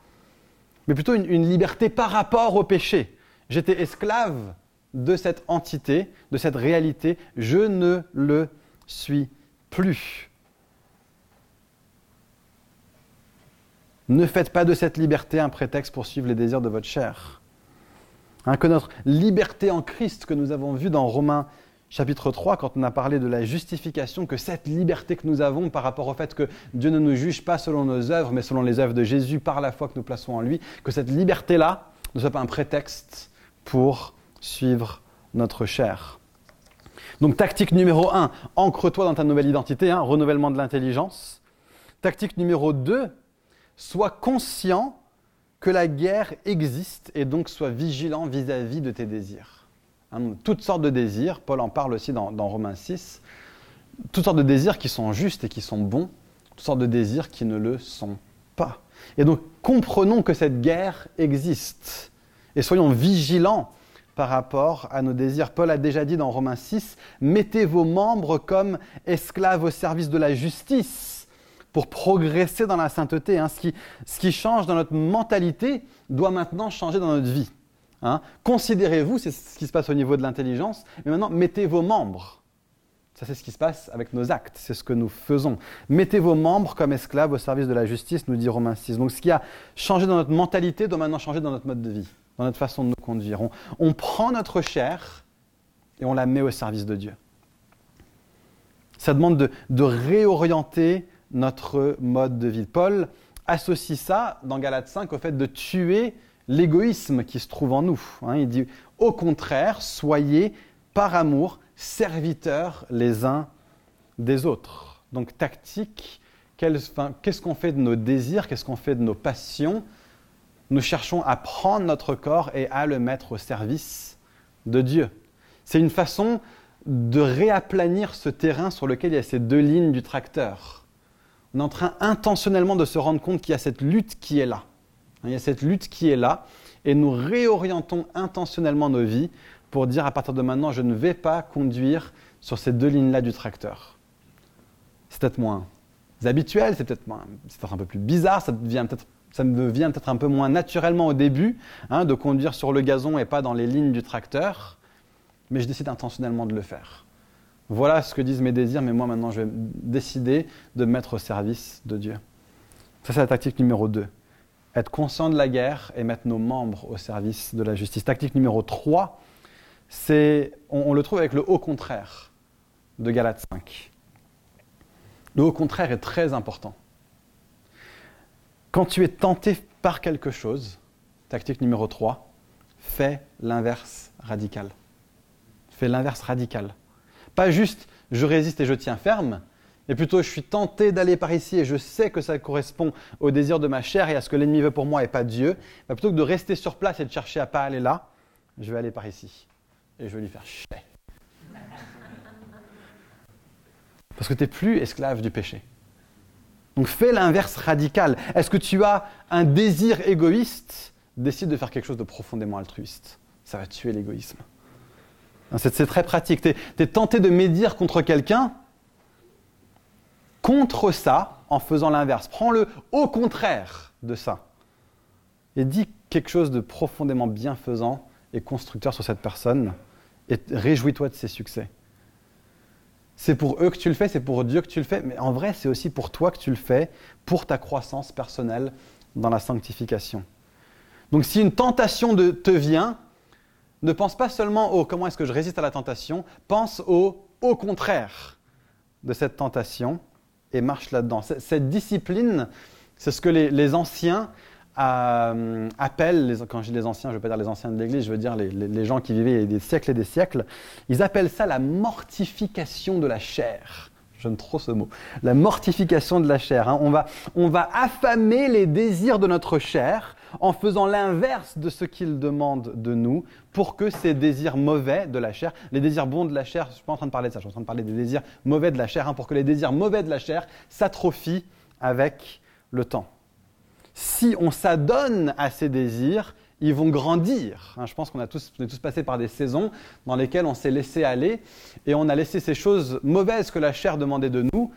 S1: mais plutôt une, une liberté par rapport au péché. J'étais esclave de cette entité, de cette réalité, je ne le suis plus. Ne faites pas de cette liberté un prétexte pour suivre les désirs de votre chair. Hein, que notre liberté en Christ que nous avons vu dans Romains chapitre 3, quand on a parlé de la justification, que cette liberté que nous avons par rapport au fait que Dieu ne nous juge pas selon nos œuvres, mais selon les œuvres de Jésus par la foi que nous plaçons en lui, que cette liberté-là ne soit pas un prétexte pour suivre notre chair. Donc tactique numéro 1, ancre-toi dans ta nouvelle identité, hein, renouvellement de l'intelligence. Tactique numéro 2, sois conscient que la guerre existe et donc sois vigilant vis-à-vis de tes désirs. Hein, toutes sortes de désirs, Paul en parle aussi dans, dans, Romains 6, toutes sortes de désirs qui sont justes et qui sont bons, toutes sortes de désirs qui ne le sont pas. Et donc comprenons que cette guerre existe et soyons vigilants par rapport à nos désirs. Paul a déjà dit dans Romains 6, mettez vos membres comme esclaves au service de la justice pour progresser dans la sainteté. Hein. Ce, qui, change dans notre mentalité doit maintenant changer dans notre vie. Hein. Considérez-vous, c'est ce qui se passe au niveau de l'intelligence, mais maintenant mettez vos membres. Ça, c'est ce qui se passe avec nos actes, c'est ce que nous faisons. Mettez vos membres comme esclaves au service de la justice, nous dit Romains 6. Donc ce qui a changé dans notre mentalité doit maintenant changer dans notre mode de vie, dans notre façon de nous conduire. On, prend notre chair et on la met au service de Dieu. Ça demande de réorienter notre mode de vie. Paul associe ça, dans Galates 5, au fait de tuer l'égoïsme qui se trouve en nous. Hein. il dit, au contraire, soyez par amour serviteurs les uns des autres. Donc tactique qu'est-ce qu'on fait de nos désirs, qu'est-ce qu'on fait de nos passions Nous cherchons à prendre notre corps et à le mettre au service de Dieu. C'est une façon de réaplanir ce terrain sur lequel il y a ces deux lignes du tracteur. On est en train intentionnellement de se rendre compte qu'il y a cette lutte qui est là. Il y a cette lutte qui est là et nous réorientons intentionnellement nos vies pour dire à partir de maintenant, je ne vais pas conduire sur ces deux lignes-là du tracteur. C'est peut-être moins habituel, c'est peut-être un peu plus bizarre, ça, devient peut ça me devient peut-être un peu moins naturellement au début hein, de conduire sur le gazon et pas dans les lignes du tracteur, mais je décide intentionnellement de le faire. Voilà ce que disent mes désirs, mais moi maintenant je vais décider de me mettre au service de Dieu. Ça c'est la tactique numéro 2 être conscient de la guerre et mettre nos membres au service de la justice. Tactique numéro 3, c'est, on, le trouve avec le haut contraire de Galate 5. Le haut contraire est très important. Quand tu es tenté par quelque chose, tactique numéro 3, fais l'inverse radical. Fais l'inverse radical. Pas juste je résiste et je tiens ferme, mais plutôt je suis tenté d'aller par ici et je sais que ça correspond au désir de ma chair et à ce que l'ennemi veut pour moi et pas Dieu, bah, plutôt que de rester sur place et de chercher à pas aller là, je vais aller par ici et je vais lui faire chier. Parce que tu n'es plus esclave du péché. Donc fais l'inverse radical. Est-ce que tu as un désir égoïste? Décide de faire quelque chose de profondément altruiste. Ça va tuer l'égoïsme. C'est très pratique. Tu es tenté de médire contre quelqu'un, contre ça en faisant l'inverse. Prends-le au contraire de ça. Et dis quelque chose de profondément bienfaisant et constructeur sur cette personne et réjouis-toi de ses succès. C'est pour eux que tu le fais, c'est pour Dieu que tu le fais, mais en vrai, c'est aussi pour toi que tu le fais, pour ta croissance personnelle dans la sanctification. Donc si une tentation de, te vient, ne pense pas seulement au comment est-ce que je résiste à la tentation, pense au au contraire de cette tentation et marche là-dedans. Cette discipline, c'est ce que les, anciens euh, appellent, quand je dis les anciens, je ne veux pas dire les anciens de l'Église, je veux dire les, gens qui vivaient des siècles et des siècles, ils appellent ça la mortification de la chair. J'aime trop ce mot. La mortification de la chair. Hein. On, va, on va affamer les désirs de notre chair en faisant l'inverse de ce qu'il demande de nous pour que ces désirs mauvais de la chair, les désirs bons de la chair, je ne suis pas en train de parler de ça, je suis en train de parler des désirs mauvais de la chair, hein, pour que les désirs mauvais de la chair s'atrophient avec le temps. Si on s'adonne à ces désirs, ils vont grandir. Hein. je pense qu'on a tous, est tous passés par des saisons dans lesquelles on s'est laissé aller et on a laissé ces choses mauvaises que la chair demandait de nous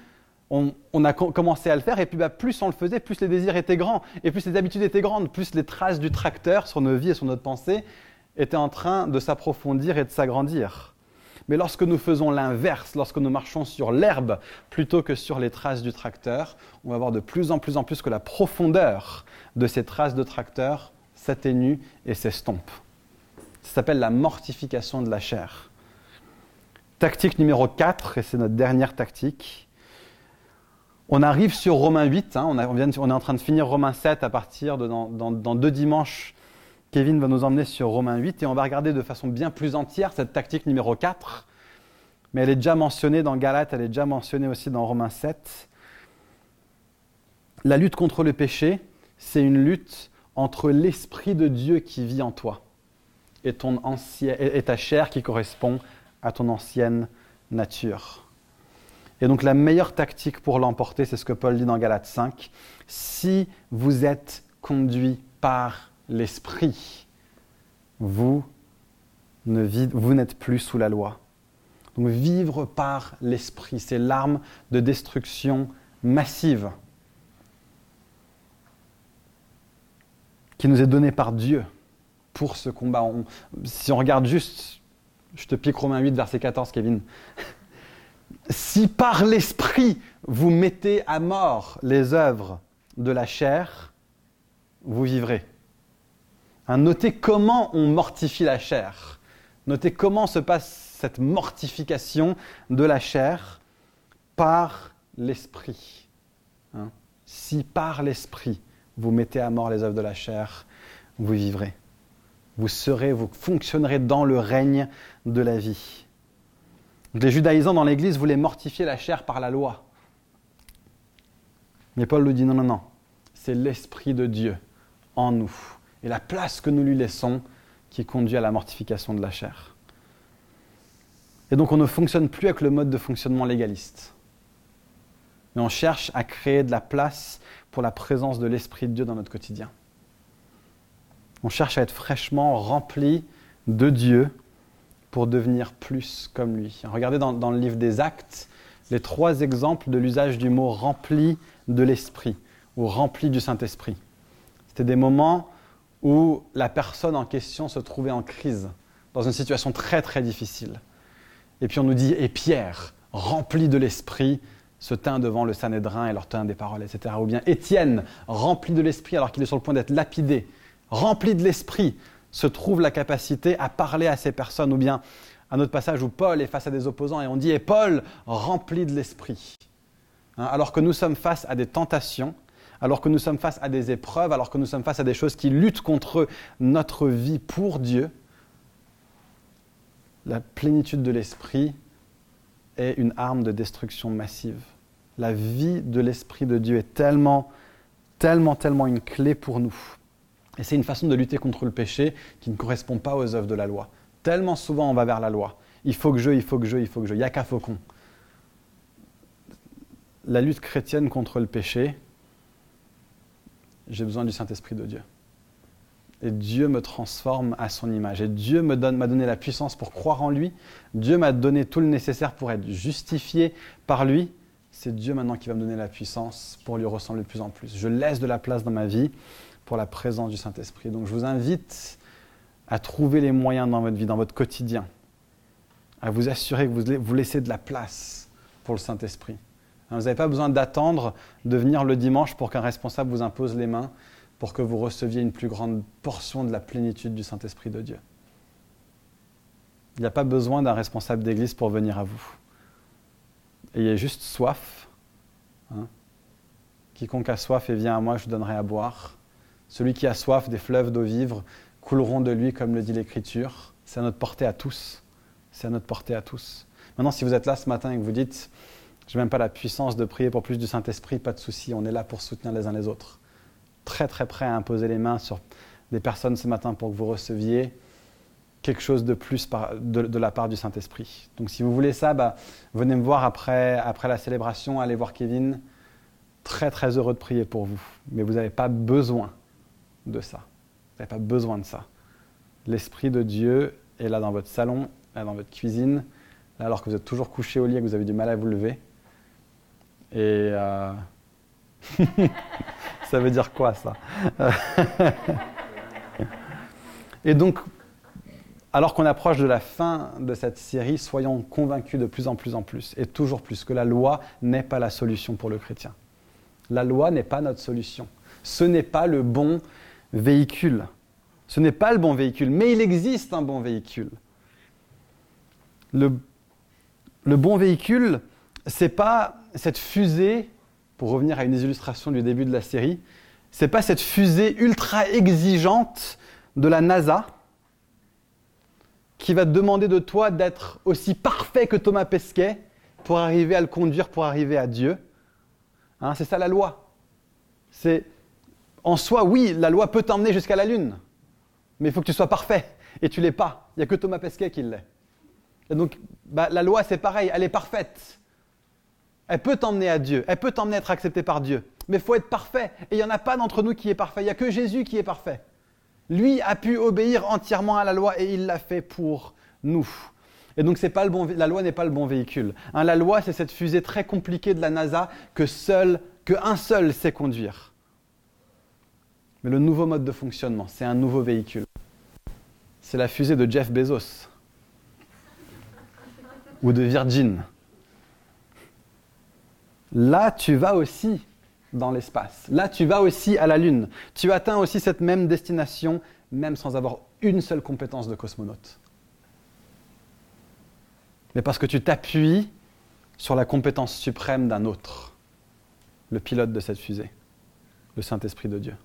S1: on, a commencé à le faire, et puis bah, plus on le faisait, plus les désirs étaient grands, et plus les habitudes étaient grandes, plus les traces du tracteur sur nos vies et sur notre pensée étaient en train de s'approfondir et de s'agrandir. Mais lorsque nous faisons l'inverse, lorsque nous marchons sur l'herbe plutôt que sur les traces du tracteur, on va voir de plus en plus en plus que la profondeur de ces traces de tracteur s'atténue et s'estompe. Ça s'appelle la mortification de la chair. Tactique numéro 4, et c'est notre dernière tactique, on arrive sur Romains 8, hein, on, est en train de finir Romains 7 à partir de dans, deux dimanches. Kevin va nous emmener sur Romains 8 et on va regarder de façon bien plus entière cette tactique numéro 4. Mais elle est déjà mentionnée dans Galates, elle est déjà mentionnée aussi dans Romains 7. La lutte contre le péché, c'est une lutte entre l'Esprit de Dieu qui vit en toi et, ton ta chair qui correspond à ton ancienne nature. Et donc la meilleure tactique pour l'emporter, c'est ce que Paul dit dans Galates 5. Si vous êtes conduit par l'Esprit, vous n'êtes plus sous la loi. Donc vivre par l'Esprit, c'est l'arme de destruction massive qui nous est donnée par Dieu pour ce combat. si on regarde juste, je te pique Romains 8, verset 14, Kevin [LAUGHS] si par l'Esprit vous mettez à mort les œuvres de la chair, vous vivrez. Hein, notez comment on mortifie la chair. Notez comment se passe cette mortification de la chair par l'Esprit. Hein, si par l'Esprit vous mettez à mort les œuvres de la chair, vous vivrez. Vous serez, vous fonctionnerez dans le règne de la vie les judaïsants dans l'Église voulaient mortifier la chair par la loi. Mais Paul nous dit non, non, non, c'est l'Esprit de Dieu en nous et la place que nous lui laissons qui conduit à la mortification de la chair. Et donc on ne fonctionne plus avec le mode de fonctionnement légaliste. Mais on cherche à créer de la place pour la présence de l'Esprit de Dieu dans notre quotidien. On cherche à être fraîchement rempli de Dieu pour devenir plus comme lui. Regardez dans, le livre des Actes les trois exemples de l'usage du mot rempli de l'Esprit ou rempli du Saint-Esprit. C'était des moments où la personne en question se trouvait en crise, dans une situation très très difficile. Et puis on nous dit, et Pierre, rempli de l'Esprit, se tint devant le Sanhédrin et leur tint des paroles, etc. Ou bien Étienne, rempli de l'Esprit alors qu'il est sur le point d'être lapidé, rempli de l'Esprit, se trouve la capacité à parler à ces personnes. Ou bien un autre passage où Paul est face à des opposants et on dit, et Paul, rempli de l'Esprit. Hein, alors que nous sommes face à des tentations, alors que nous sommes face à des épreuves, alors que nous sommes face à des choses qui luttent contre notre vie pour Dieu, la plénitude de l'Esprit est une arme de destruction massive. La vie de l'Esprit de Dieu est tellement, tellement, tellement une clé pour nous. Et c'est une façon de lutter contre le péché qui ne correspond pas aux œuvres de la loi. Tellement souvent on va vers la loi. Il faut que je, il faut que je, il faut que je. Il n'y a qu'à faucon. La lutte chrétienne contre le péché, j'ai besoin du Saint-Esprit de Dieu. Et Dieu me transforme à son image. Et Dieu me donne, m'a donné la puissance pour croire en lui. Dieu m'a donné tout le nécessaire pour être justifié par lui. C'est Dieu maintenant qui va me donner la puissance pour lui ressembler de plus en plus. Je laisse de la place dans ma vie pour la présence du Saint-Esprit. Donc je vous invite à trouver les moyens dans votre vie, dans votre quotidien, à vous assurer que vous laissez de la place pour le Saint-Esprit. Vous n'avez pas besoin d'attendre de venir le dimanche pour qu'un responsable vous impose les mains pour que vous receviez une plus grande portion de la plénitude du Saint-Esprit de Dieu. Il n'y a pas besoin d'un responsable d'église pour venir à vous. Ayez juste soif. Hein. Quiconque a soif et vient à moi, je donnerai à boire. Celui qui a soif des fleuves d'eau vive couleront de lui, comme le dit l'Écriture. C'est à notre portée à tous. C'est à notre portée à tous. Maintenant, si vous êtes là ce matin et que vous dites, je n'ai même pas la puissance de prier pour plus du Saint-Esprit, pas de souci, on est là pour soutenir les uns les autres. Très très prêt à imposer les mains sur des personnes ce matin pour que vous receviez quelque chose de plus de, la part du Saint-Esprit. Donc si vous voulez ça, bah, venez me voir après, après la célébration, allez voir Kevin. Très très heureux de prier pour vous. Mais vous n'avez pas besoin de ça. Vous n'avez pas besoin de ça. L'Esprit de Dieu est là dans votre salon, là dans votre cuisine, là alors que vous êtes toujours couché au lit et que vous avez du mal à vous lever. Et euh, [LAUGHS] ça veut dire quoi ça? [LAUGHS] Et donc, alors qu'on approche de la fin de cette série, soyons convaincus de plus en plus en plus, et toujours plus, que la loi n'est pas la solution pour le chrétien. La loi n'est pas notre solution. Ce n'est pas le bon véhicule. Ce n'est pas le bon véhicule, mais il existe un bon véhicule. Le, le bon véhicule, c'est pas cette fusée, pour revenir à une illustration du début de la série, c'est pas cette fusée ultra exigeante de la NASA qui va demander de toi d'être aussi parfait que Thomas Pesquet pour arriver à le conduire, pour arriver à Dieu. Hein, c'est ça la loi. C'est en soi, oui, la loi peut t'emmener jusqu'à la Lune, mais il faut que tu sois parfait, et tu l'es pas. Il n'y a que Thomas Pesquet qui l'est. Et donc, bah, la loi, c'est pareil, elle est parfaite. Elle peut t'emmener à Dieu, elle peut t'emmener être accepté par Dieu, mais il faut être parfait. Et il n'y en a pas d'entre nous qui est parfait, il n'y a que Jésus qui est parfait. Lui a pu obéir entièrement à la loi et il l'a fait pour nous. Et donc pas le bon, la loi n'est pas le bon véhicule. Hein, la loi, c'est cette fusée très compliquée de la NASA que seul, que un seul sait conduire. Mais le nouveau mode de fonctionnement, c'est un nouveau véhicule. C'est la fusée de Jeff Bezos ou de Virgin. Là, tu vas aussi dans l'espace. Là, tu vas aussi à la Lune. Tu atteins aussi cette même destination, même sans avoir une seule compétence de cosmonaute. Mais parce que tu t'appuies sur la compétence suprême d'un autre, le pilote de cette fusée, le Saint-Esprit de Dieu.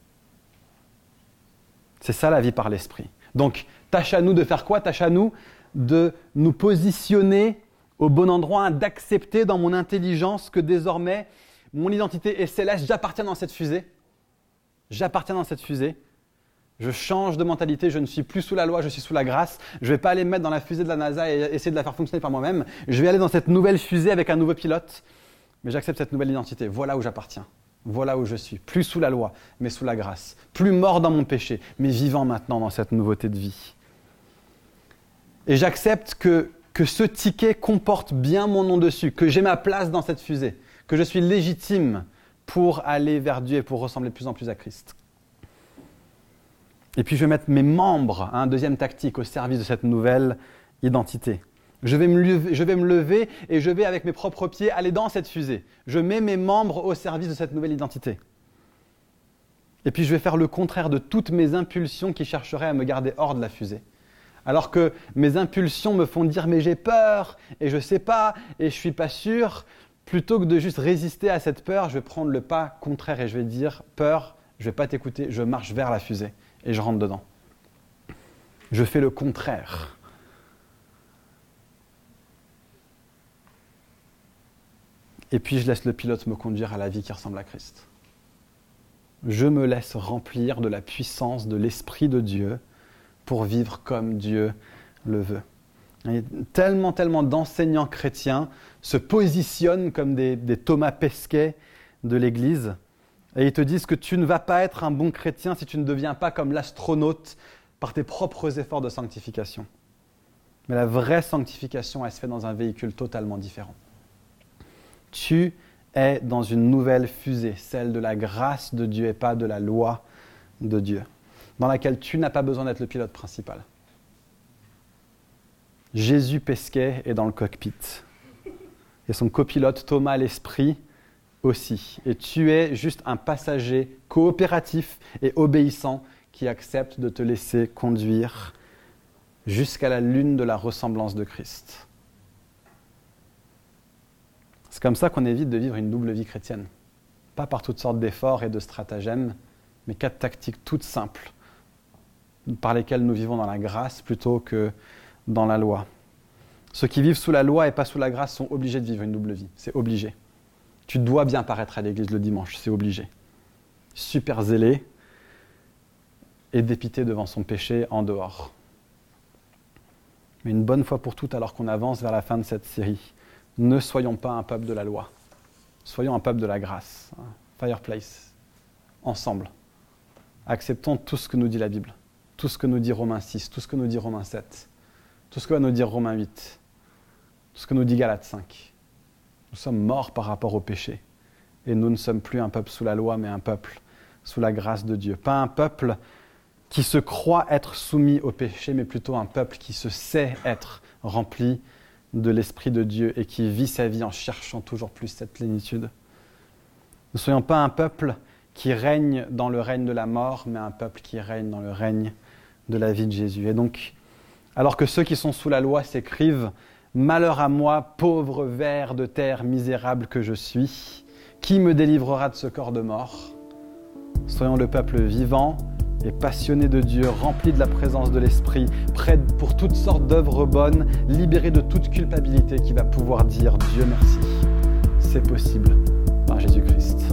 S1: C'est ça la vie par l'esprit. Donc, tâche à nous de faire quoi? Tâche à nous de nous positionner au bon endroit, d'accepter dans mon intelligence que désormais mon identité est céleste, j'appartiens dans cette fusée. J'appartiens dans cette fusée. Je change de mentalité, je ne suis plus sous la loi, je suis sous la grâce. Je ne vais pas aller me mettre dans la fusée de la NASA et essayer de la faire fonctionner par moi-même. Je vais aller dans cette nouvelle fusée avec un nouveau pilote. Mais j'accepte cette nouvelle identité. Voilà où j'appartiens. Voilà où je suis. Plus sous la loi, mais sous la grâce. Plus mort dans mon péché, mais vivant maintenant dans cette nouveauté de vie. Et j'accepte que, que ce ticket comporte bien mon nom dessus, que j'ai ma place dans cette fusée, que je suis légitime pour aller vers Dieu et pour ressembler plus en plus à Christ. Et puis je vais mettre mes membres, hein, deuxième tactique, au service de cette nouvelle identité. Je vais me lever et je vais avec mes propres pieds aller dans cette fusée. Je mets mes membres au service de cette nouvelle identité. Et puis je vais faire le contraire de toutes mes impulsions qui chercheraient à me garder hors de la fusée. Alors que mes impulsions me font dire mais j'ai peur et je sais pas et je suis pas sûr, plutôt que de juste résister à cette peur, je vais prendre le pas contraire et je vais dire peur, je vais pas t'écouter, je marche vers la fusée et je rentre dedans. Je fais le contraire. Et puis je laisse le pilote me conduire à la vie qui ressemble à Christ. Je me laisse remplir de la puissance de l'Esprit de Dieu pour vivre comme Dieu le veut. Tellement, tellement d'enseignants chrétiens se positionnent comme des, Thomas Pesquet de l'Église. Et ils te disent que tu ne vas pas être un bon chrétien si tu ne deviens pas comme l'astronaute par tes propres efforts de sanctification. Mais la vraie sanctification, elle se fait dans un véhicule totalement différent. Tu es dans une nouvelle fusée, celle de la grâce de Dieu et pas de la loi de Dieu dans laquelle tu n'as pas besoin d'être le pilote principal. Jésus pesquait est dans le cockpit. Et son copilote Thomas l'Esprit aussi. Et tu es juste un passager coopératif et obéissant qui accepte de te laisser conduire jusqu'à la lune de la ressemblance de Christ. C'est comme ça qu'on évite de vivre une double vie chrétienne. Pas par toutes sortes d'efforts et de stratagèmes, mais quatre tactiques toutes simples par lesquels nous vivons dans la grâce plutôt que dans la loi. Ceux qui vivent sous la loi et pas sous la grâce sont obligés de vivre une double vie. C'est obligé. Tu dois bien paraître à l'église le dimanche, c'est obligé. Super zélé et dépité devant son péché en dehors. Mais une bonne fois pour toutes, alors qu'on avance vers la fin de cette série, ne soyons pas un peuple de la loi. Soyons un peuple de la grâce. Fireplace. Ensemble. Acceptons tout ce que nous dit la Bible tout ce que nous dit Romains 6, tout ce que nous dit Romains 7, tout ce que va nous dire Romains 8, tout ce que nous dit Galates 5. Nous sommes morts par rapport au péché. Et nous ne sommes plus un peuple sous la loi, mais un peuple sous la grâce de Dieu. Pas un peuple qui se croit être soumis au péché, mais plutôt un peuple qui se sait être rempli de l'Esprit de Dieu et qui vit sa vie en cherchant toujours plus cette plénitude. Ne soyons pas un peuple qui règne dans le règne de la mort, mais un peuple qui règne dans le règne de la vie de Jésus. Et donc, alors que ceux qui sont sous la loi s'écrivent Malheur à moi, pauvre ver de terre misérable que je suis, qui me délivrera de ce corps de mort? Soyons le peuple vivant et passionné de Dieu, rempli de la présence de l'Esprit, prêt pour toutes sortes d'œuvres bonnes, libéré de toute culpabilité qui va pouvoir dire Dieu merci. C'est possible par Jésus-Christ.